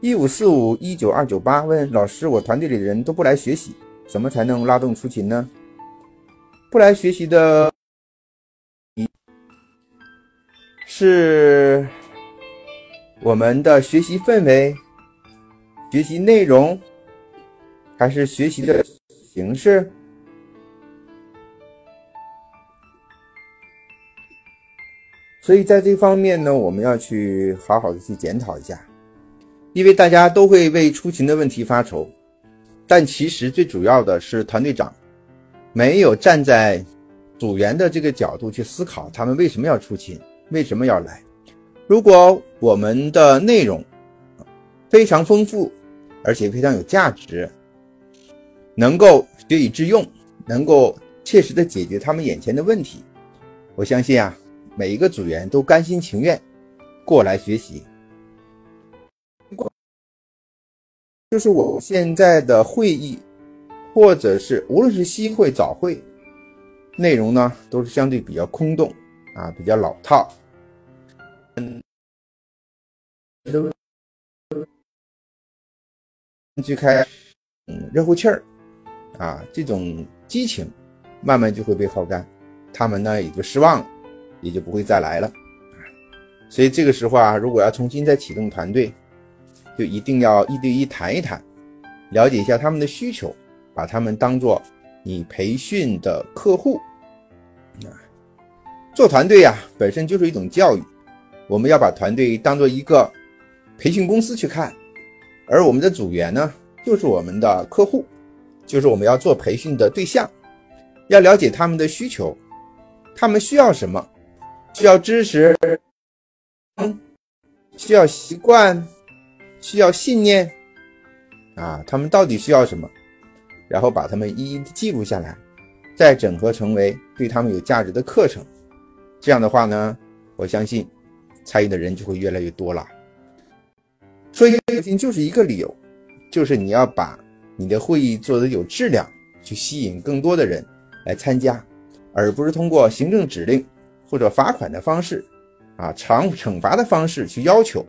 一五四五一九二九八问老师：我团队里的人都不来学习，怎么才能拉动出勤呢？不来学习的，一是我们的学习氛围、学习内容，还是学习的形式？所以在这方面呢，我们要去好好的去检讨一下。因为大家都会为出勤的问题发愁，但其实最主要的是团队长没有站在组员的这个角度去思考，他们为什么要出勤，为什么要来。如果我们的内容非常丰富，而且非常有价值，能够学以致用，能够切实的解决他们眼前的问题，我相信啊，每一个组员都甘心情愿过来学习。就是我现在的会议，或者是无论是夕会早会，内容呢都是相对比较空洞啊，比较老套。嗯，去开，嗯，热乎气儿啊，这种激情慢慢就会被耗干，他们呢也就失望了，也就不会再来了。所以这个时候啊，如果要重新再启动团队。就一定要一对一谈一谈，了解一下他们的需求，把他们当做你培训的客户。做团队呀，本身就是一种教育，我们要把团队当做一个培训公司去看，而我们的组员呢，就是我们的客户，就是我们要做培训的对象，要了解他们的需求，他们需要什么？需要知识，嗯，需要习惯。需要信念啊，他们到底需要什么？然后把他们一一记录下来，再整合成为对他们有价值的课程。这样的话呢，我相信参与的人就会越来越多了。所以核心就是一个理由，就是你要把你的会议做得有质量，去吸引更多的人来参加，而不是通过行政指令或者罚款的方式啊，惩惩罚的方式去要求。